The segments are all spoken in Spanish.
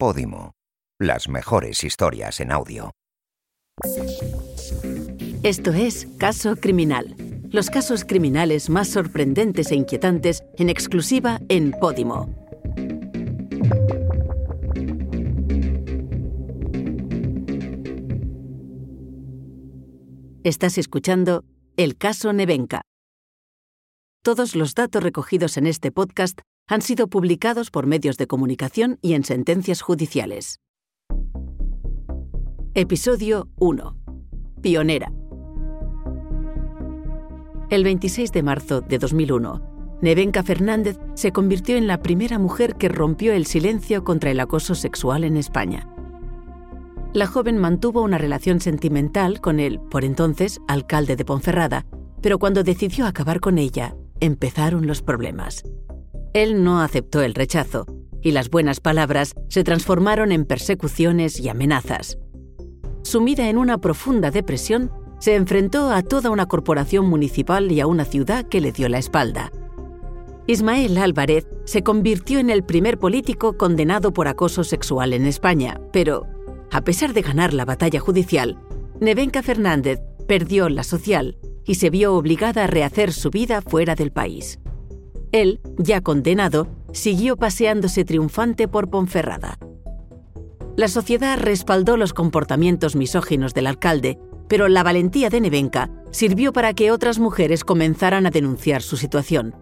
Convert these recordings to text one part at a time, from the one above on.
Podimo. Las mejores historias en audio. Esto es Caso Criminal. Los casos criminales más sorprendentes e inquietantes en exclusiva en Podimo. Estás escuchando El caso Nevenka. Todos los datos recogidos en este podcast han sido publicados por medios de comunicación y en sentencias judiciales. Episodio 1. Pionera. El 26 de marzo de 2001, Nevenka Fernández se convirtió en la primera mujer que rompió el silencio contra el acoso sexual en España. La joven mantuvo una relación sentimental con el, por entonces, alcalde de Ponferrada, pero cuando decidió acabar con ella, empezaron los problemas. Él no aceptó el rechazo, y las buenas palabras se transformaron en persecuciones y amenazas. Sumida en una profunda depresión, se enfrentó a toda una corporación municipal y a una ciudad que le dio la espalda. Ismael Álvarez se convirtió en el primer político condenado por acoso sexual en España, pero, a pesar de ganar la batalla judicial, Nevenka Fernández perdió la social y se vio obligada a rehacer su vida fuera del país. Él, ya condenado, siguió paseándose triunfante por Ponferrada. La sociedad respaldó los comportamientos misóginos del alcalde, pero la valentía de Nevenka sirvió para que otras mujeres comenzaran a denunciar su situación.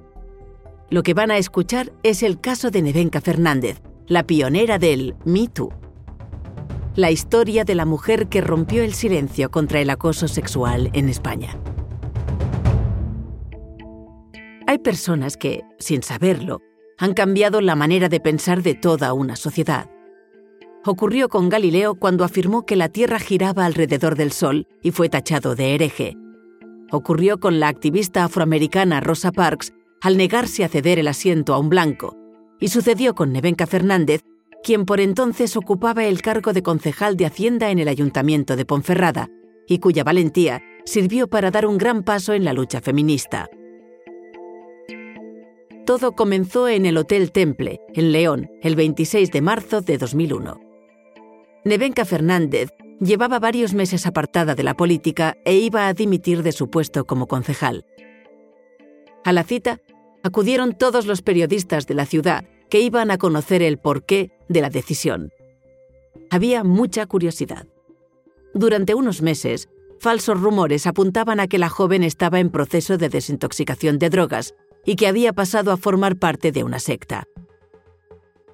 Lo que van a escuchar es el caso de Nevenka Fernández, la pionera del Me Too. La historia de la mujer que rompió el silencio contra el acoso sexual en España. Hay personas que, sin saberlo, han cambiado la manera de pensar de toda una sociedad. Ocurrió con Galileo cuando afirmó que la Tierra giraba alrededor del Sol y fue tachado de hereje. Ocurrió con la activista afroamericana Rosa Parks al negarse a ceder el asiento a un blanco. Y sucedió con Nevenka Fernández, quien por entonces ocupaba el cargo de concejal de Hacienda en el Ayuntamiento de Ponferrada, y cuya valentía sirvió para dar un gran paso en la lucha feminista. Todo comenzó en el Hotel Temple, en León, el 26 de marzo de 2001. Nevenka Fernández llevaba varios meses apartada de la política e iba a dimitir de su puesto como concejal. A la cita acudieron todos los periodistas de la ciudad que iban a conocer el porqué de la decisión. Había mucha curiosidad. Durante unos meses, falsos rumores apuntaban a que la joven estaba en proceso de desintoxicación de drogas y que había pasado a formar parte de una secta.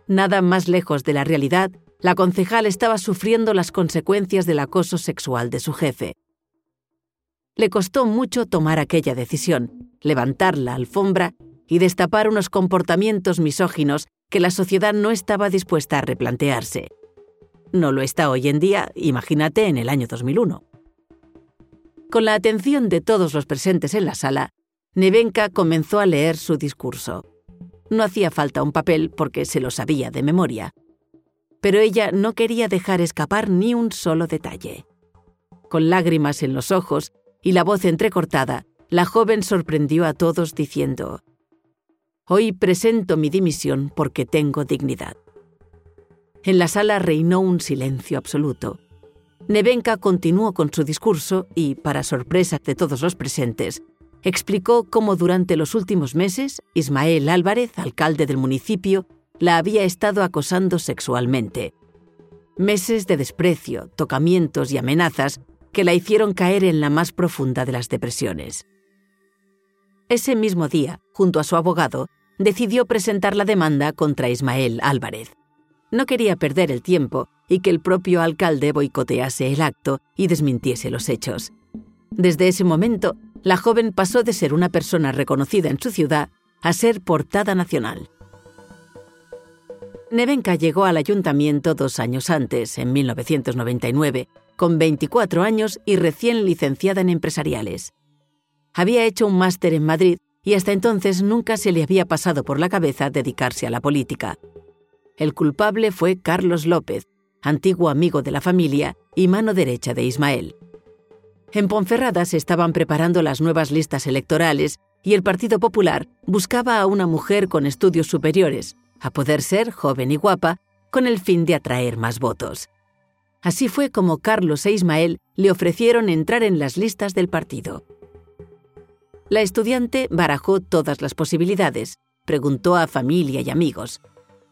Nada más lejos de la realidad, la concejal estaba sufriendo las consecuencias del acoso sexual de su jefe. Le costó mucho tomar aquella decisión, levantar la alfombra y destapar unos comportamientos misóginos que la sociedad no estaba dispuesta a replantearse. No lo está hoy en día, imagínate en el año 2001. Con la atención de todos los presentes en la sala, Nevenka comenzó a leer su discurso. No hacía falta un papel porque se lo sabía de memoria. Pero ella no quería dejar escapar ni un solo detalle. Con lágrimas en los ojos y la voz entrecortada, la joven sorprendió a todos diciendo, Hoy presento mi dimisión porque tengo dignidad. En la sala reinó un silencio absoluto. Nevenka continuó con su discurso y, para sorpresa de todos los presentes, explicó cómo durante los últimos meses Ismael Álvarez, alcalde del municipio, la había estado acosando sexualmente. Meses de desprecio, tocamientos y amenazas que la hicieron caer en la más profunda de las depresiones. Ese mismo día, junto a su abogado, decidió presentar la demanda contra Ismael Álvarez. No quería perder el tiempo y que el propio alcalde boicotease el acto y desmintiese los hechos. Desde ese momento, la joven pasó de ser una persona reconocida en su ciudad a ser portada nacional. Nevenka llegó al ayuntamiento dos años antes, en 1999, con 24 años y recién licenciada en empresariales. Había hecho un máster en Madrid y hasta entonces nunca se le había pasado por la cabeza dedicarse a la política. El culpable fue Carlos López, antiguo amigo de la familia y mano derecha de Ismael. En Ponferrada se estaban preparando las nuevas listas electorales y el Partido Popular buscaba a una mujer con estudios superiores, a poder ser joven y guapa, con el fin de atraer más votos. Así fue como Carlos e Ismael le ofrecieron entrar en las listas del partido. La estudiante barajó todas las posibilidades, preguntó a familia y amigos.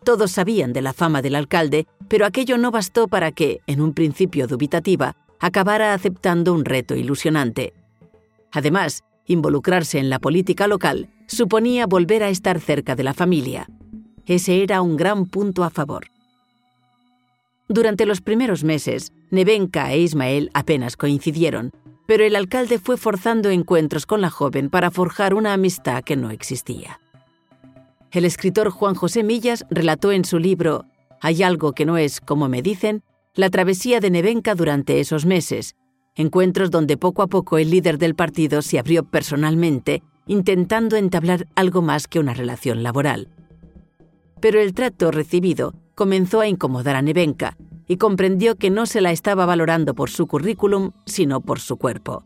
Todos sabían de la fama del alcalde, pero aquello no bastó para que, en un principio dubitativa, acabara aceptando un reto ilusionante. Además, involucrarse en la política local suponía volver a estar cerca de la familia. Ese era un gran punto a favor. Durante los primeros meses, Nevenka e Ismael apenas coincidieron, pero el alcalde fue forzando encuentros con la joven para forjar una amistad que no existía. El escritor Juan José Millas relató en su libro Hay algo que no es como me dicen, la travesía de Nevenka durante esos meses, encuentros donde poco a poco el líder del partido se abrió personalmente, intentando entablar algo más que una relación laboral. Pero el trato recibido comenzó a incomodar a Nevenka y comprendió que no se la estaba valorando por su currículum, sino por su cuerpo.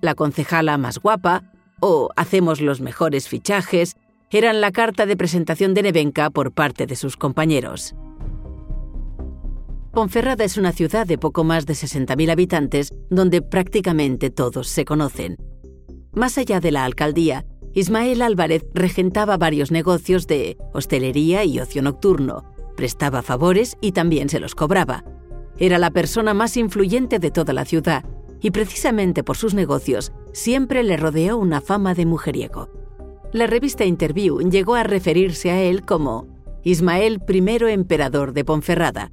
La concejala más guapa, o hacemos los mejores fichajes, eran la carta de presentación de Nevenka por parte de sus compañeros. Ponferrada es una ciudad de poco más de 60.000 habitantes donde prácticamente todos se conocen. Más allá de la alcaldía, Ismael Álvarez regentaba varios negocios de hostelería y ocio nocturno, prestaba favores y también se los cobraba. Era la persona más influyente de toda la ciudad y precisamente por sus negocios siempre le rodeó una fama de mujeriego. La revista Interview llegó a referirse a él como Ismael I emperador de Ponferrada.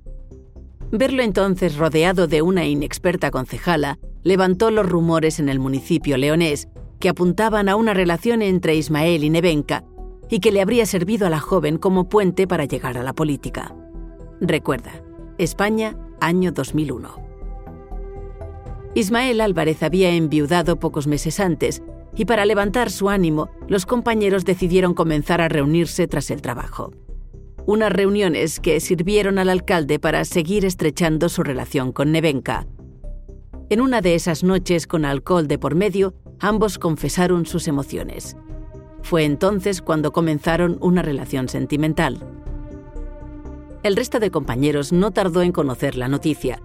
Verlo entonces rodeado de una inexperta concejala levantó los rumores en el municipio leonés que apuntaban a una relación entre Ismael y Nevenka y que le habría servido a la joven como puente para llegar a la política. Recuerda, España, año 2001. Ismael Álvarez había enviudado pocos meses antes y para levantar su ánimo, los compañeros decidieron comenzar a reunirse tras el trabajo. Unas reuniones que sirvieron al alcalde para seguir estrechando su relación con Nevenka. En una de esas noches con alcohol de por medio, ambos confesaron sus emociones. Fue entonces cuando comenzaron una relación sentimental. El resto de compañeros no tardó en conocer la noticia.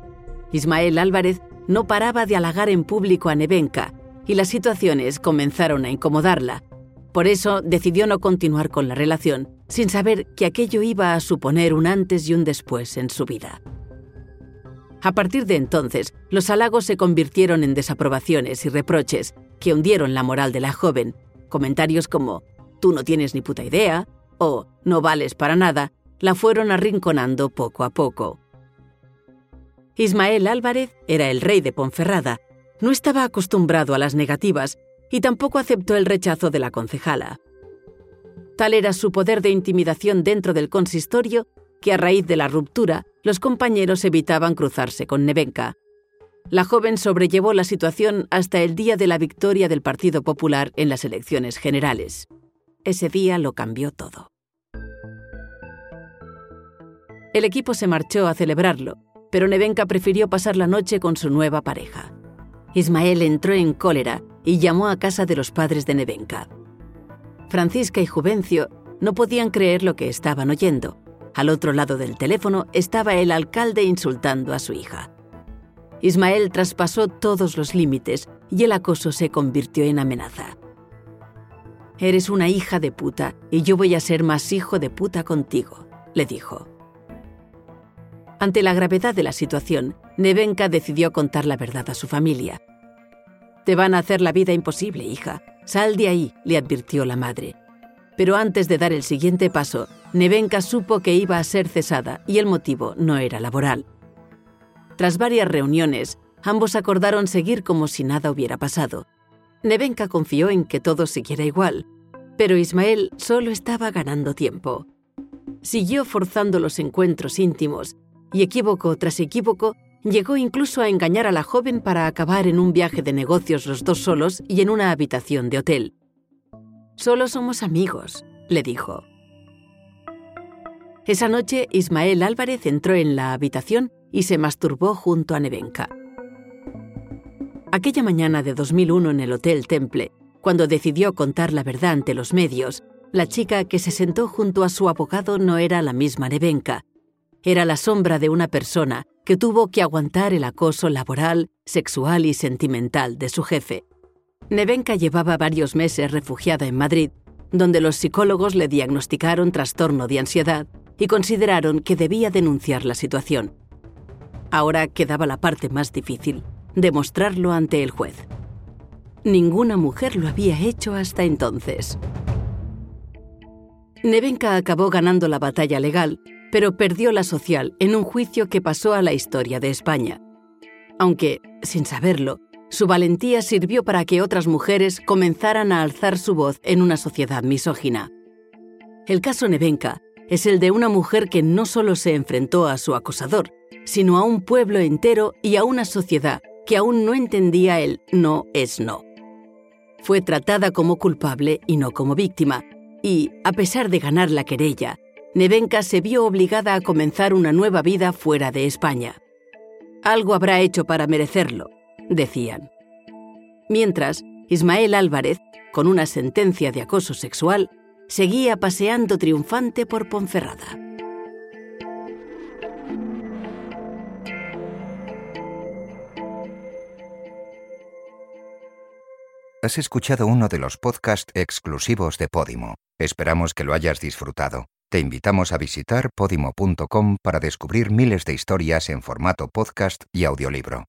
Ismael Álvarez no paraba de halagar en público a Nevenka y las situaciones comenzaron a incomodarla. Por eso decidió no continuar con la relación, sin saber que aquello iba a suponer un antes y un después en su vida. A partir de entonces, los halagos se convirtieron en desaprobaciones y reproches que hundieron la moral de la joven Comentarios como tú no tienes ni puta idea o no vales para nada la fueron arrinconando poco a poco. Ismael Álvarez era el rey de Ponferrada, no estaba acostumbrado a las negativas y tampoco aceptó el rechazo de la concejala. Tal era su poder de intimidación dentro del consistorio que a raíz de la ruptura los compañeros evitaban cruzarse con Nevenka. La joven sobrellevó la situación hasta el día de la victoria del Partido Popular en las elecciones generales. Ese día lo cambió todo. El equipo se marchó a celebrarlo, pero Nevenka prefirió pasar la noche con su nueva pareja. Ismael entró en cólera y llamó a casa de los padres de Nevenka. Francisca y Juvencio no podían creer lo que estaban oyendo. Al otro lado del teléfono estaba el alcalde insultando a su hija. Ismael traspasó todos los límites y el acoso se convirtió en amenaza. Eres una hija de puta y yo voy a ser más hijo de puta contigo, le dijo. Ante la gravedad de la situación, Nevenka decidió contar la verdad a su familia. Te van a hacer la vida imposible, hija. Sal de ahí, le advirtió la madre. Pero antes de dar el siguiente paso, Nevenka supo que iba a ser cesada y el motivo no era laboral. Tras varias reuniones, ambos acordaron seguir como si nada hubiera pasado. Nevenka confió en que todo siguiera igual, pero Ismael solo estaba ganando tiempo. Siguió forzando los encuentros íntimos y equívoco tras equívoco llegó incluso a engañar a la joven para acabar en un viaje de negocios los dos solos y en una habitación de hotel. Solo somos amigos, le dijo. Esa noche Ismael Álvarez entró en la habitación y se masturbó junto a Nevenka. Aquella mañana de 2001 en el Hotel Temple, cuando decidió contar la verdad ante los medios, la chica que se sentó junto a su abogado no era la misma Nevenka. era la sombra de una persona que tuvo que aguantar el acoso laboral, sexual y sentimental de su jefe. Nevenka llevaba varios meses refugiada en Madrid, donde los psicólogos le diagnosticaron trastorno de ansiedad y consideraron que debía denunciar la situación. Ahora quedaba la parte más difícil, demostrarlo ante el juez. Ninguna mujer lo había hecho hasta entonces. Nevenka acabó ganando la batalla legal, pero perdió la social en un juicio que pasó a la historia de España. Aunque, sin saberlo, su valentía sirvió para que otras mujeres comenzaran a alzar su voz en una sociedad misógina. El caso Nevenka es el de una mujer que no solo se enfrentó a su acosador, sino a un pueblo entero y a una sociedad que aún no entendía el no es no. Fue tratada como culpable y no como víctima, y, a pesar de ganar la querella, Nevenka se vio obligada a comenzar una nueva vida fuera de España. Algo habrá hecho para merecerlo, decían. Mientras, Ismael Álvarez, con una sentencia de acoso sexual, seguía paseando triunfante por Ponferrada. Has escuchado uno de los podcasts exclusivos de Podimo. Esperamos que lo hayas disfrutado. Te invitamos a visitar podimo.com para descubrir miles de historias en formato podcast y audiolibro.